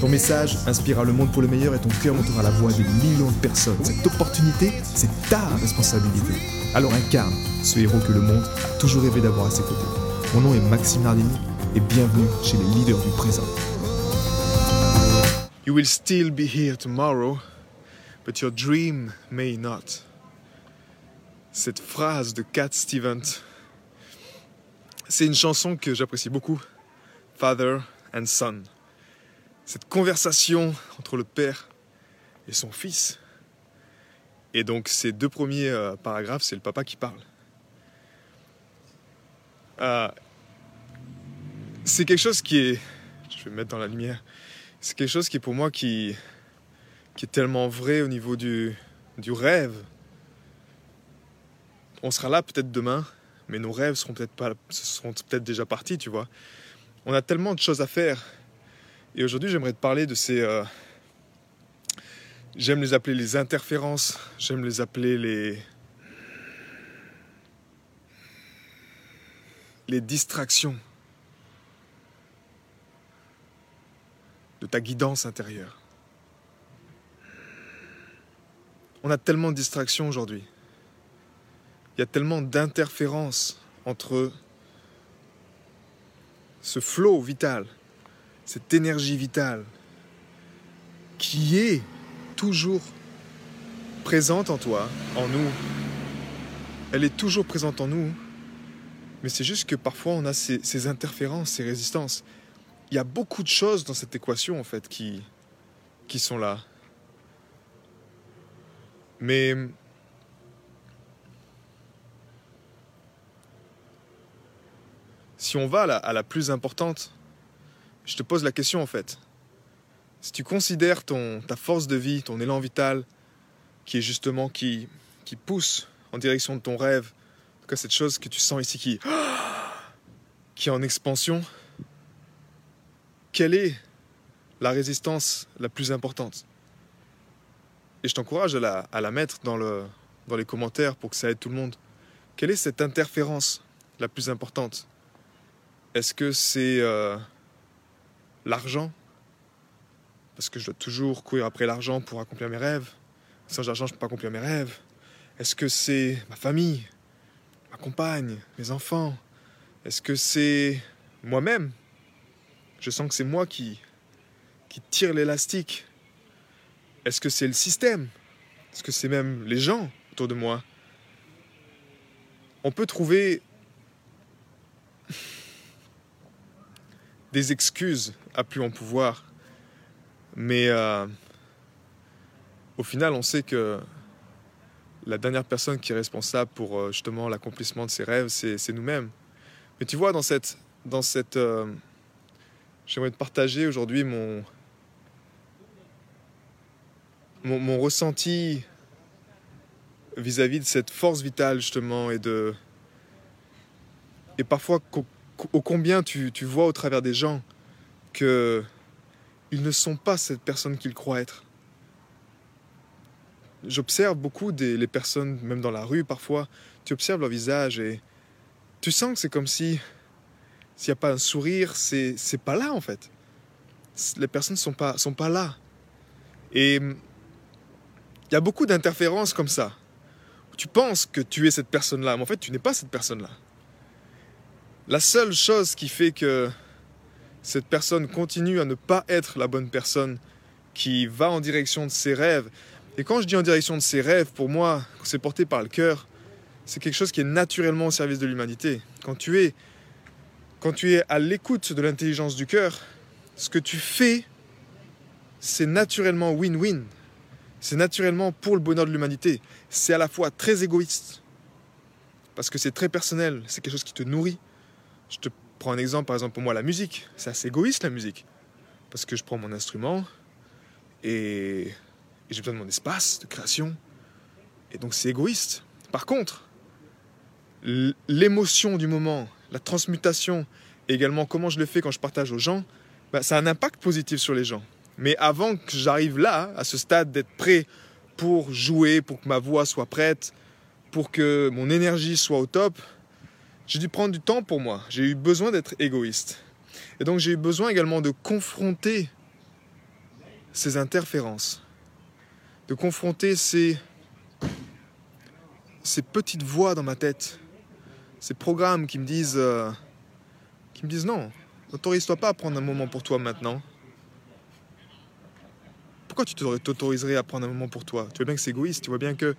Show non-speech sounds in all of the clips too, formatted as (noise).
Ton message inspirera le monde pour le meilleur et ton cœur montera la voix des millions de personnes. Cette opportunité, c'est ta responsabilité. Alors incarne ce héros que le monde a toujours rêvé d'avoir à ses côtés. Mon nom est Maxime Nardini et bienvenue chez les leaders du présent. You will still be here tomorrow, but your dream may not. Cette phrase de Cat Stevens, c'est une chanson que j'apprécie beaucoup. Father and Son cette conversation entre le père et son fils. Et donc ces deux premiers euh, paragraphes, c'est le papa qui parle. Euh, c'est quelque chose qui est, je vais me mettre dans la lumière, c'est quelque chose qui est pour moi qui, qui est tellement vrai au niveau du, du rêve. On sera là peut-être demain, mais nos rêves seront peut-être pas, seront peut-être déjà partis, tu vois. On a tellement de choses à faire et aujourd'hui, j'aimerais te parler de ces. Euh, j'aime les appeler les interférences, j'aime les appeler les. les distractions de ta guidance intérieure. On a tellement de distractions aujourd'hui. Il y a tellement d'interférences entre ce flot vital cette énergie vitale qui est toujours présente en toi, en nous. Elle est toujours présente en nous, mais c'est juste que parfois on a ces, interférences, ces résistances. Il y a beaucoup de choses dans cette équation en fait qui, qui sont là. Mais si on va à la plus importante, je te pose la question en fait. Si tu considères ton, ta force de vie, ton élan vital, qui est justement qui, qui pousse en direction de ton rêve, en tout cas cette chose que tu sens ici qui, (gasps) qui est en expansion, quelle est la résistance la plus importante? Et je t'encourage à la, mettre dans les commentaires pour que ça aide tout le monde. Quelle est cette interférence la plus importante? Est-ce que c'est... Euh, l'argent, parce que je dois toujours courir après l'argent pour accomplir mes rêves. Sans argent, je ne peux pas accomplir mes rêves. Est-ce que c'est ma famille, ma compagne, mes enfants? Est-ce que c'est moi-même? Je sens que c'est moi qui, qui tire l'élastique. Est-ce que c'est le système? Est-ce que c'est même les gens autour de moi? On peut trouver (laughs) des excuses à plus en pouvoir. Mais euh, au final, on sait que la dernière personne qui est responsable pour euh, justement l'accomplissement de ses rêves, c'est nous-mêmes. Mais tu vois, dans cette... Dans cette euh, J'aimerais te partager aujourd'hui mon, mon, mon, ressenti vis-à-vis -vis de cette force vitale justement et de... Et parfois au combien tu, tu, vois au travers des gens que ils ne sont pas cette personne qu'ils croient être. J'observe beaucoup des les personnes, même dans la rue parfois, tu observes leur visage et tu sens que c'est comme si s'il n'y a pas un sourire, c'est pas là en fait. Les personnes sont pas sont pas là. Et il y a beaucoup d'interférences comme ça. Tu penses que tu es cette personne-là, mais en fait tu n'es pas cette personne-là. La seule chose qui fait que cette personne continue à ne pas être la bonne personne qui va en direction de ses rêves, et quand je dis en direction de ses rêves, pour moi, c'est porté par le cœur, c'est quelque chose qui est naturellement au service de l'humanité. Quand tu es, quand tu es à l'écoute de l'intelligence du cœur, ce que tu fais, c'est naturellement win-win. C'est naturellement pour le bonheur de l'humanité. C'est à la fois très égoïste, parce que c'est très personnel, c'est quelque chose qui te nourrit, je te prends un exemple, par exemple, pour moi, la musique. C'est assez égoïste, la musique. Parce que je prends mon instrument et et j'ai besoin de mon espace de création. Et donc c'est égoïste. Par contre, l'émotion du moment, la transmutation, et également comment je le fais quand je partage aux gens, bah, ça a un impact positif sur les gens. Mais avant que j'arrive là, à ce stade d'être prêt pour jouer, pour que ma voix soit prête, pour que mon énergie soit au top, j'ai dû prendre du temps pour moi. J'ai eu besoin d'être égoïste. Et donc j'ai eu besoin également de confronter ces interférences, de confronter ces, ces petites voix dans ma tête, ces programmes qui me disent, euh, qui me disent non, n'autorise-toi pas à prendre un moment pour toi maintenant. Pourquoi tu t'autoriserais à prendre un moment pour toi? Tu vois bien que c'est égoïste, tu vois bien que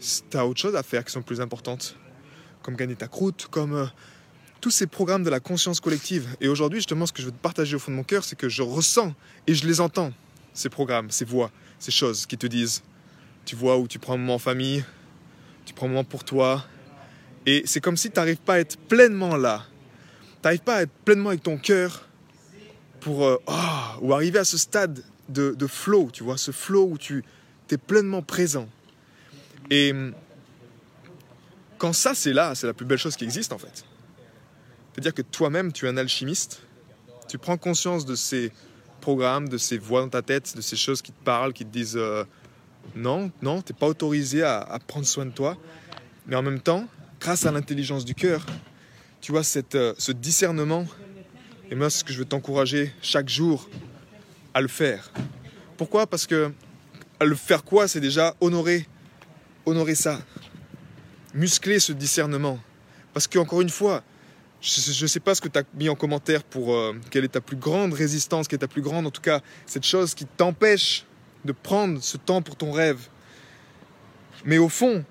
tu as autre chose à faire qui sont plus importantes, comme gagner ta croûte, comme euh, tous ces programmes de la conscience collective. Et aujourd'hui, justement, ce que je veux te partager au fond de mon cœur, c'est que je ressens et je les entends, ces programmes, ces voix, ces choses qui te disent, tu vois, où tu prends un moment en famille, tu prends un moment pour toi, et c'est comme si tu n'arrives pas à être pleinement là. Tu n'arrives pas à être pleinement avec ton cœur pour euh, oh, ou arriver à ce stade de, de, flow, tu vois, ce flow où tu es pleinement présent. Et quand ça c'est là, c'est la plus belle chose qui existe en fait. C'est-à-dire que toi-même, tu es un alchimiste, tu prends conscience de ces programmes, de ces voix dans ta tête, de ces choses qui te parlent, qui te disent euh, non, non, tu n'es pas autorisé à, prendre soin de toi. Mais en même temps, grâce à l'intelligence du cœur, tu vois, euh, ce discernement, et moi, ce que je veux t'encourager chaque jour à le faire. Pourquoi? Parce que à le faire quoi? C'est déjà honorer, honorer ça, muscler ce discernement. Parce qu'encore une fois, je ne sais pas ce que tu as mis en commentaire pour euh, quelle est ta plus grande résistance, quelle est ta plus grande, en tout cas, cette chose qui t'empêche de prendre ce temps pour ton rêve. Mais au fond,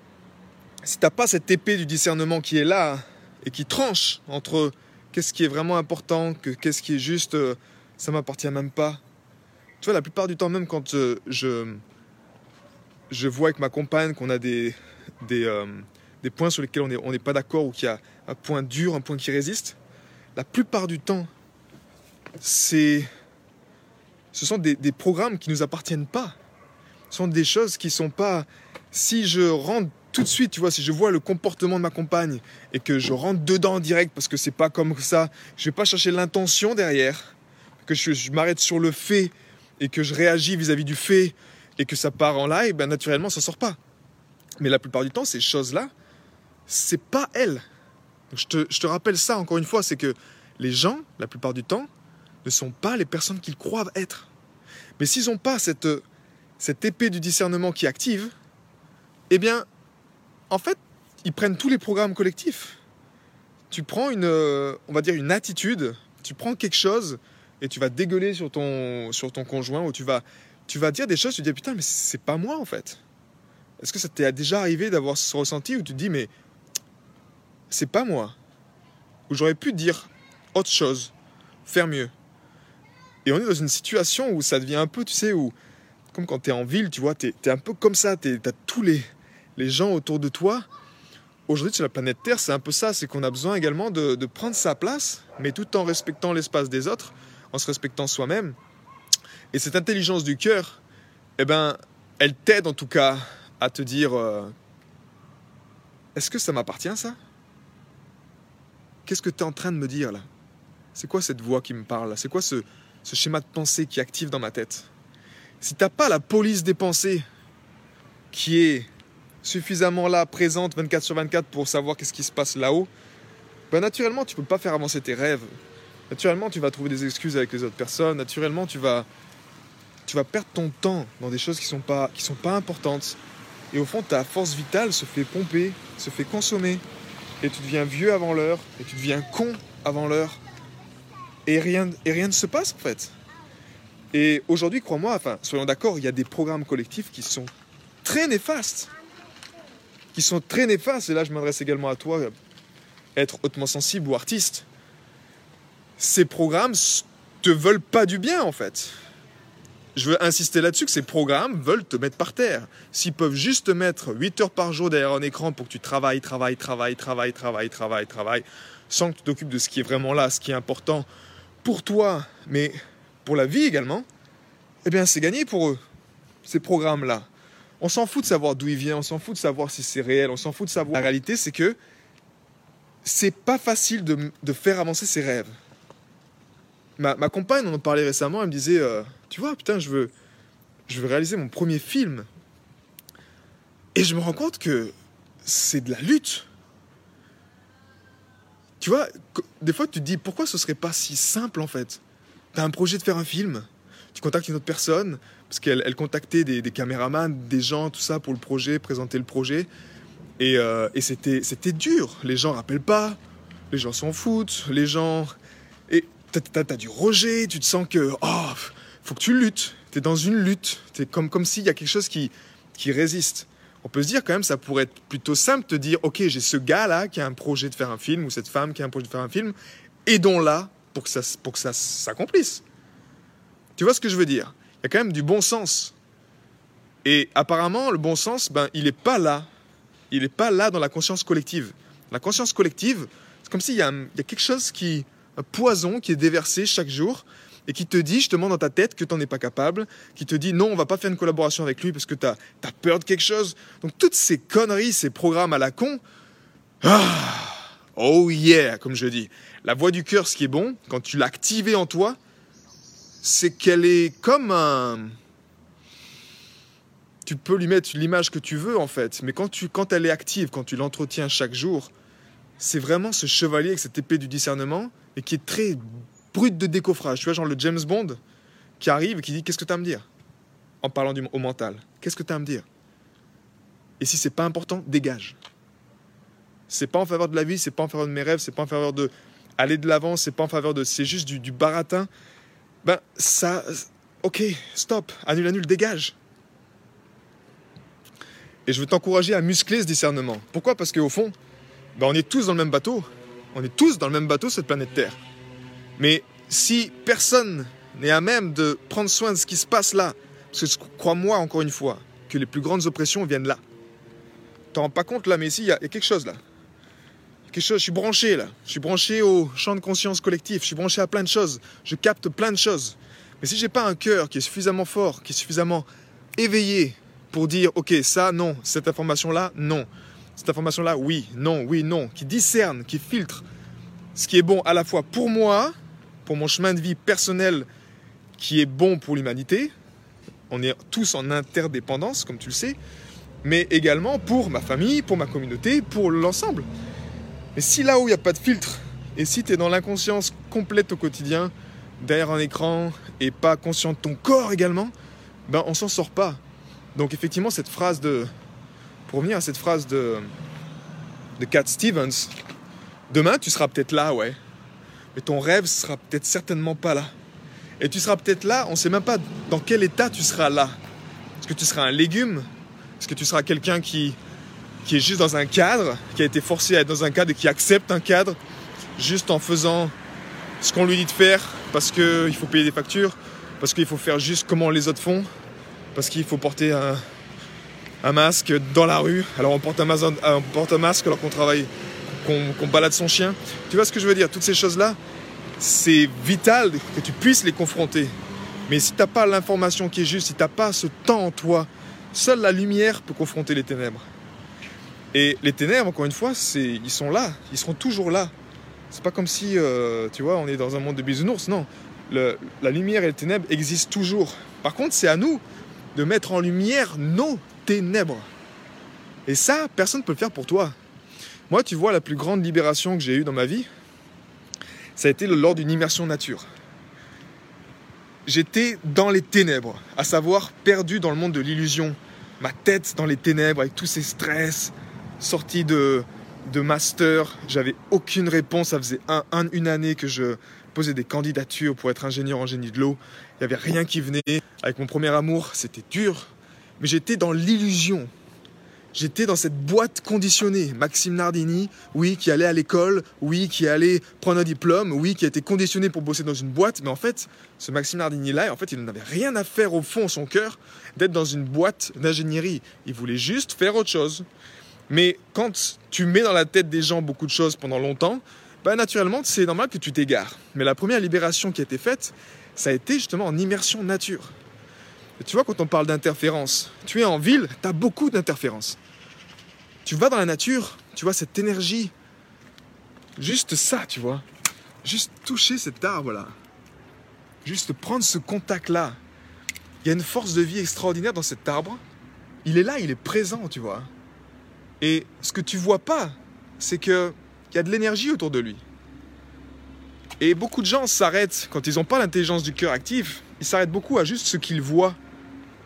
si tu n'as pas cette épée du discernement qui est là et qui tranche entre qu'est-ce qui est vraiment important, que qu'est-ce qui est juste, euh, ça m'appartient même pas. Tu vois, la plupart du temps, même quand euh, je, je vois avec ma compagne qu'on a des, des, euh, des, points sur lesquels on n'est pas d'accord ou qu'il y a un point dur, un point qui résiste, la plupart du temps, c'est, ce sont des, programmes qui ne nous appartiennent pas. Ce sont des choses qui ne sont pas... Si je rentre tout de suite, tu vois, si je vois le comportement de ma compagne et que je rentre dedans direct parce que c'est pas comme ça, je vais pas chercher l'intention derrière, que je, m'arrête sur le fait et que je réagis vis-à-vis du fait et que ça part en live, ben naturellement ça sort pas. Mais la plupart du temps, ces choses-là, c'est pas elles. je, te, je te rappelle ça encore une fois, c'est que les gens, la plupart du temps, ne sont pas les personnes qu'ils croient être. Mais s'ils n'ont pas cette, cette épée du discernement qui active, eh bien, en fait, ils prennent tous les programmes collectifs. Tu prends une, euh, on va dire une attitude, tu prends quelque chose et tu vas dégueuler sur ton, sur ton conjoint ou tu vas, tu vas dire des choses, tu te dis putain mais c'est pas moi en fait. Est-ce que ça t'est déjà arrivé d'avoir ce ressenti où tu te dis mais c'est pas moi Ou j'aurais pu dire autre chose, faire mieux. Et on est dans une situation où ça devient un peu, tu sais, où comme quand tu es en ville, tu vois, tu es, un peu comme ça, tu as tous les, les gens autour de toi. Aujourd'hui, sur la planète Terre, c'est un peu ça, c'est qu'on a besoin également de, prendre sa place, mais tout en respectant l'espace des autres, en se respectant soi-même. Et cette intelligence du cœur, eh ben, elle t'aide en tout cas à te dire euh, est-ce que ça m'appartient ça? Qu'est-ce que tu es en train de me dire là? C'est quoi cette voix qui me parle C'est quoi ce, ce schéma de pensée qui active dans ma tête? Si t'as pas la police des pensées qui est suffisamment là, présente 24 sur 24 pour savoir qu'est-ce qui se passe là-haut, ben naturellement, tu peux pas faire avancer tes rêves. Naturellement, tu vas trouver des excuses avec les autres personnes. Naturellement, tu vas, tu vas perdre ton temps dans des choses qui sont pas, qui sont pas importantes. Et au fond, ta force vitale se fait pomper, se fait consommer. Et tu deviens vieux avant l'heure, et tu deviens con avant l'heure. Et rien, et rien ne se passe en fait. Et aujourd'hui, crois-moi, enfin, soyons d'accord, il y a des programmes collectifs qui sont très néfastes qui sont très néfastes, et là je m'adresse également à toi, être hautement sensible ou artiste, ces programmes te veulent pas du bien en fait. Je veux insister là-dessus que ces programmes veulent te mettre par terre. S'ils peuvent juste te mettre 8 heures par jour derrière un écran pour que tu travailles, travailles, travailles, travailles, travailles, travailles, travailles, sans que tu t'occupes de ce qui est vraiment là, ce qui est important pour toi, mais pour la vie également, eh bien c'est gagné pour eux. ces programmes-là. On s'en fout de savoir d'où il vient, on s'en fout de savoir si c'est réel, on s'en fout de savoir. La réalité, c'est que c'est pas facile de, faire avancer ses rêves. Ma, ma, compagne, on en parlait récemment, elle me disait euh, Tu vois, putain, je veux, je veux réaliser mon premier film. Et je me rends compte que c'est de la lutte. Tu vois, des fois, tu te dis Pourquoi ce serait pas si simple en fait? Tu as un projet de faire un film, tu contactes une autre personne, parce qu'elle elle contactait des, caméramans, des gens, tout ça pour le projet, présenter le projet. Et, euh, et c'était, c'était dur. Les gens rappellent pas, les gens s'en foutent, les gens. Et t'as, as, du rejet, tu te sens que. Oh, faut que tu luttes. T'es dans une lutte. T'es comme, comme s'il y a quelque chose qui, qui résiste. On peut se dire quand même, ça pourrait être plutôt simple de dire Ok, j'ai ce gars-là qui a un projet de faire un film, ou cette femme qui a un projet de faire un film, aidons-la pour que ça, ça s'accomplisse. Tu vois ce que je veux dire? Il y a quand même du bon sens. Et apparemment, le bon sens, ben, il n'est pas là il n'est pas là dans la conscience collective. La conscience collective, c'est comme s'il y, y, a quelque chose qui, un poison qui est déversé chaque jour et qui te dit justement dans ta tête que tu n'en es pas capable, qui te dit non, on va pas faire une collaboration avec lui parce que tu as, as, peur de quelque chose. Donc toutes ces conneries, ces programmes à la con, ah, oh yeah, comme je dis. La voix du cœur, ce qui est bon, quand tu l'as activée en toi, c'est qu'elle est comme un tu peux lui mettre l'image que tu veux en fait, mais quand, tu, quand elle est active, quand tu l'entretiens chaque jour, c'est vraiment ce chevalier avec cette épée du discernement et qui est très brut de décoffrage. Tu vois, genre le James Bond qui arrive et qui dit Qu'est-ce que tu as à me dire? En parlant du, au mental. Qu'est-ce que tu as à me dire? Et si c'est pas important, dégage. C'est pas en faveur de la vie, c'est pas en faveur de mes rêves, c'est pas en faveur de aller de l'avant, c'est pas en faveur de. C'est juste du, du baratin. Ben, ça. Ok, stop, annule, annule, dégage. Et je veux t'encourager à muscler ce discernement. Pourquoi? Parce qu'au fond, ben on est tous dans le même bateau. On est tous dans le même bateau, cette planète Terre. Mais si personne n'est à même de prendre soin de ce qui se passe là, parce que crois-moi encore une fois, que les plus grandes oppressions viennent là. T'en rends pas compte là, mais ici, il y, y, a quelque chose là. Quelque chose, je suis branché là. Je suis branché au champ de conscience collectif. Je suis branché à plein de choses. Je capte plein de choses. Mais si j'ai pas un cœur qui est suffisamment fort, qui est suffisamment éveillé pour dire, ok, ça, non, cette information-là, non. Cette information-là, oui, non, oui, non, qui discerne, qui filtre ce qui est bon à la fois pour moi, pour mon chemin de vie personnel, qui est bon pour l'humanité. On est tous en interdépendance, comme tu le sais, mais également pour ma famille, pour ma communauté, pour l'ensemble. Mais si là où il n'y a pas de filtre, et si tu es dans l'inconscience complète au quotidien, derrière un écran, et pas conscient de ton corps également, ben on s'en sort pas. Donc effectivement, cette phrase de... Pour revenir à cette phrase de, de Cat Stevens, demain tu seras peut-être là, ouais. Mais ton rêve sera peut-être certainement pas là. Et tu seras peut-être là, on ne sait même pas dans quel état tu seras là. Est-ce que tu seras un légume? Est-ce que tu seras quelqu'un qui, est juste dans un cadre, qui a été forcé à être dans un cadre et qui accepte un cadre, juste en faisant ce qu'on lui dit de faire parce qu'il faut payer des factures, parce qu'il faut faire juste comment les autres font, parce qu'il faut porter un, masque dans la rue. Alors on porte un masque alors qu'on travaille, qu'on qu balade son chien. Tu vois ce que je veux dire? Toutes ces choses-là, c'est vital que tu puisses les confronter. Mais si tu n'as pas l'information qui est juste, si tu n'as pas ce temps en toi, seule la lumière peut confronter les ténèbres. Et les ténèbres, encore une fois, ils sont là, ils seront toujours là. C'est pas comme si, euh, tu vois, on est dans un monde de bisounours, non. La lumière et les ténèbres existent toujours. Par contre, c'est à nous de mettre en lumière nos ténèbres. Et ça, personne ne peut le faire pour toi. Moi, tu vois, la plus grande libération que j'ai eue dans ma vie, ça a été lors d'une immersion nature. J'étais dans les ténèbres, à savoir perdu dans le monde de l'illusion. Ma tête dans les ténèbres avec tous ces stress, sorti de, de master, j'avais aucune réponse. Ça faisait un, un, une année que je posais des candidatures pour être ingénieur en génie de l'eau. Il n'y avait rien qui venait. Avec mon premier amour, c'était dur. Mais j'étais dans l'illusion. J'étais dans cette boîte conditionnée. Maxime Nardini, oui, qui allait à l'école, oui, qui allait prendre un diplôme, oui, qui a été conditionné pour bosser dans une boîte. Mais en fait, ce Maxime Nardini-là, en fait, il n'avait rien à faire au fond, son cœur, d'être dans une boîte d'ingénierie. Il voulait juste faire autre chose. Mais quand tu mets dans la tête des gens beaucoup de choses pendant longtemps, bah naturellement, c'est normal que tu t'égares. Mais la première libération qui a été faite, ça a été justement en immersion nature. Tu vois, quand on parle d'interférence, tu es en ville, tu as beaucoup d'interférences. Tu vas dans la nature, tu vois cette énergie. Juste ça, tu vois. Juste toucher cet arbre-là. Juste prendre ce contact-là. Il y a une force de vie extraordinaire dans cet arbre. Il est là, il est présent, tu vois. Et ce que tu vois pas, c'est qu'il y a de l'énergie autour de lui. Et beaucoup de gens s'arrêtent, quand ils n'ont pas l'intelligence du cœur active, ils s'arrêtent beaucoup à juste ce qu'ils voient,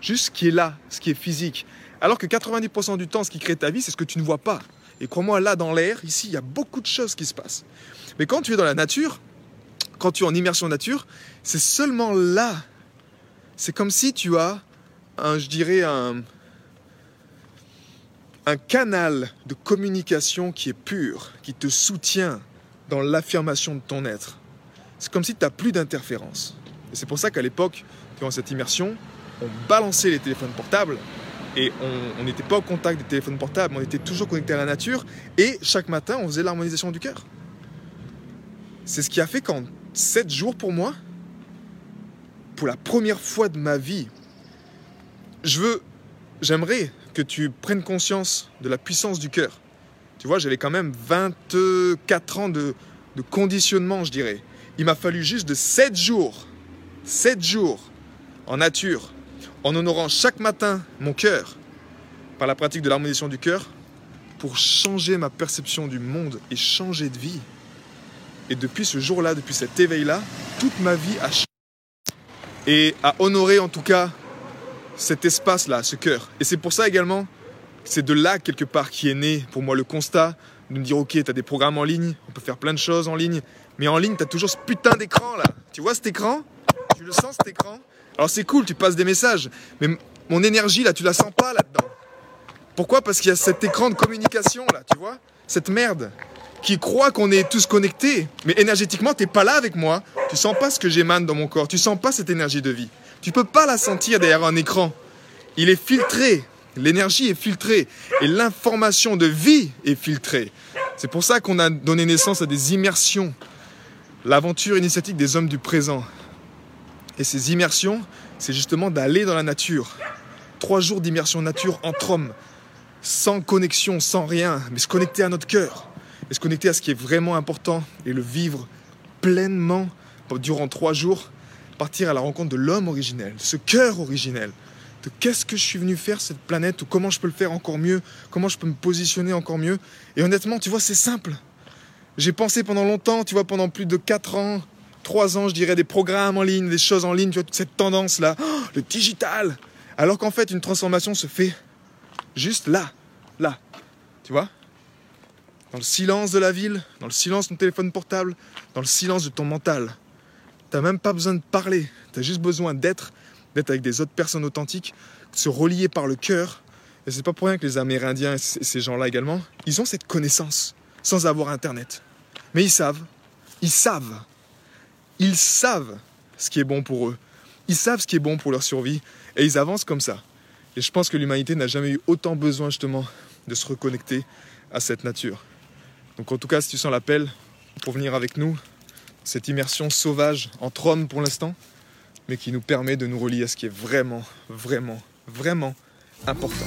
juste ce qui est là, ce qui est physique. Alors que 90% du temps, ce qui crée ta vie, c'est ce que tu ne vois pas. Et crois-moi, là, dans l'air, ici, il y a beaucoup de choses qui se passent. Mais quand tu es dans la nature, quand tu es en immersion nature, c'est seulement là. C'est comme si tu as, un, je dirais, un, un canal de communication qui est pur, qui te soutient dans l'affirmation de ton être. C'est comme si tu n'as plus d'interférence. Et c'est pour ça qu'à l'époque, durant cette immersion, on balançait les téléphones portables et on n'était pas au contact des téléphones portables, on était toujours connecté à la nature et chaque matin, on faisait l'harmonisation du cœur. C'est ce qui a fait qu'en 7 jours pour moi, pour la première fois de ma vie, je veux, j'aimerais que tu prennes conscience de la puissance du cœur. Tu vois, j'avais quand même 24 ans de, de conditionnement, je dirais. Il m'a fallu juste de 7 jours, 7 jours en nature, en honorant chaque matin mon cœur par la pratique de l'harmonisation du cœur pour changer ma perception du monde et changer de vie. Et depuis ce jour-là, depuis cet éveil-là, toute ma vie a changé. Et a honoré en tout cas cet espace-là, ce cœur. Et c'est pour ça également, c'est de là quelque part qui est né pour moi le constat de me dire ok, tu as des programmes en ligne, on peut faire plein de choses en ligne, mais en ligne, tu as toujours ce putain d'écran là. Tu vois cet écran? Tu le sens cet écran? Alors c'est cool, tu passes des messages, mais mon énergie là, tu la sens pas là-dedans. Pourquoi? Parce qu'il y a cet écran de communication là, tu vois? Cette merde qui croit qu'on est tous connectés, mais énergétiquement, t'es pas là avec moi. Tu sens pas ce que j'émane dans mon corps, tu sens pas cette énergie de vie. Tu peux pas la sentir derrière un écran. Il est filtré. L'énergie est filtrée et l'information de vie est filtrée. C'est pour ça qu'on a donné naissance à des immersions. L'aventure initiatique des hommes du présent. Et ces immersions, c'est justement d'aller dans la nature. Trois jours d'immersion nature entre hommes, sans connexion, sans rien, mais se connecter à notre cœur, et se connecter à ce qui est vraiment important et le vivre pleinement durant trois jours partir à la rencontre de l'homme originel, ce cœur originel, de qu'est-ce que je suis venu faire cette planète ou comment je peux le faire encore mieux, comment je peux me positionner encore mieux. Et honnêtement, tu vois, c'est simple. J'ai pensé pendant longtemps, tu vois, pendant plus de 4 ans, 3 ans, je dirais, des programmes en ligne, des choses en ligne, tu vois, toute cette tendance-là, oh, le digital. Alors qu'en fait, une transformation se fait juste là, là, tu vois? Dans le silence de la ville, dans le silence de ton téléphone portable, dans le silence de ton mental. T'as même pas besoin de parler. Tu as juste besoin d'être, d'être avec des autres personnes authentiques, de se relier par le cœur. Et c'est pas pour rien que les Amérindiens et ces gens-là également, ils ont cette connaissance sans avoir Internet. Mais ils savent, ils savent, ils savent ce qui est bon pour eux. Ils savent ce qui est bon pour leur survie et ils avancent comme ça. Et je pense que l'humanité n'a jamais eu autant besoin justement de se reconnecter à cette nature. Donc en tout cas, si tu sens l'appel pour venir avec nous, cette immersion sauvage entre hommes pour l'instant, mais qui nous permet de nous relier à ce qui est vraiment, vraiment, vraiment important.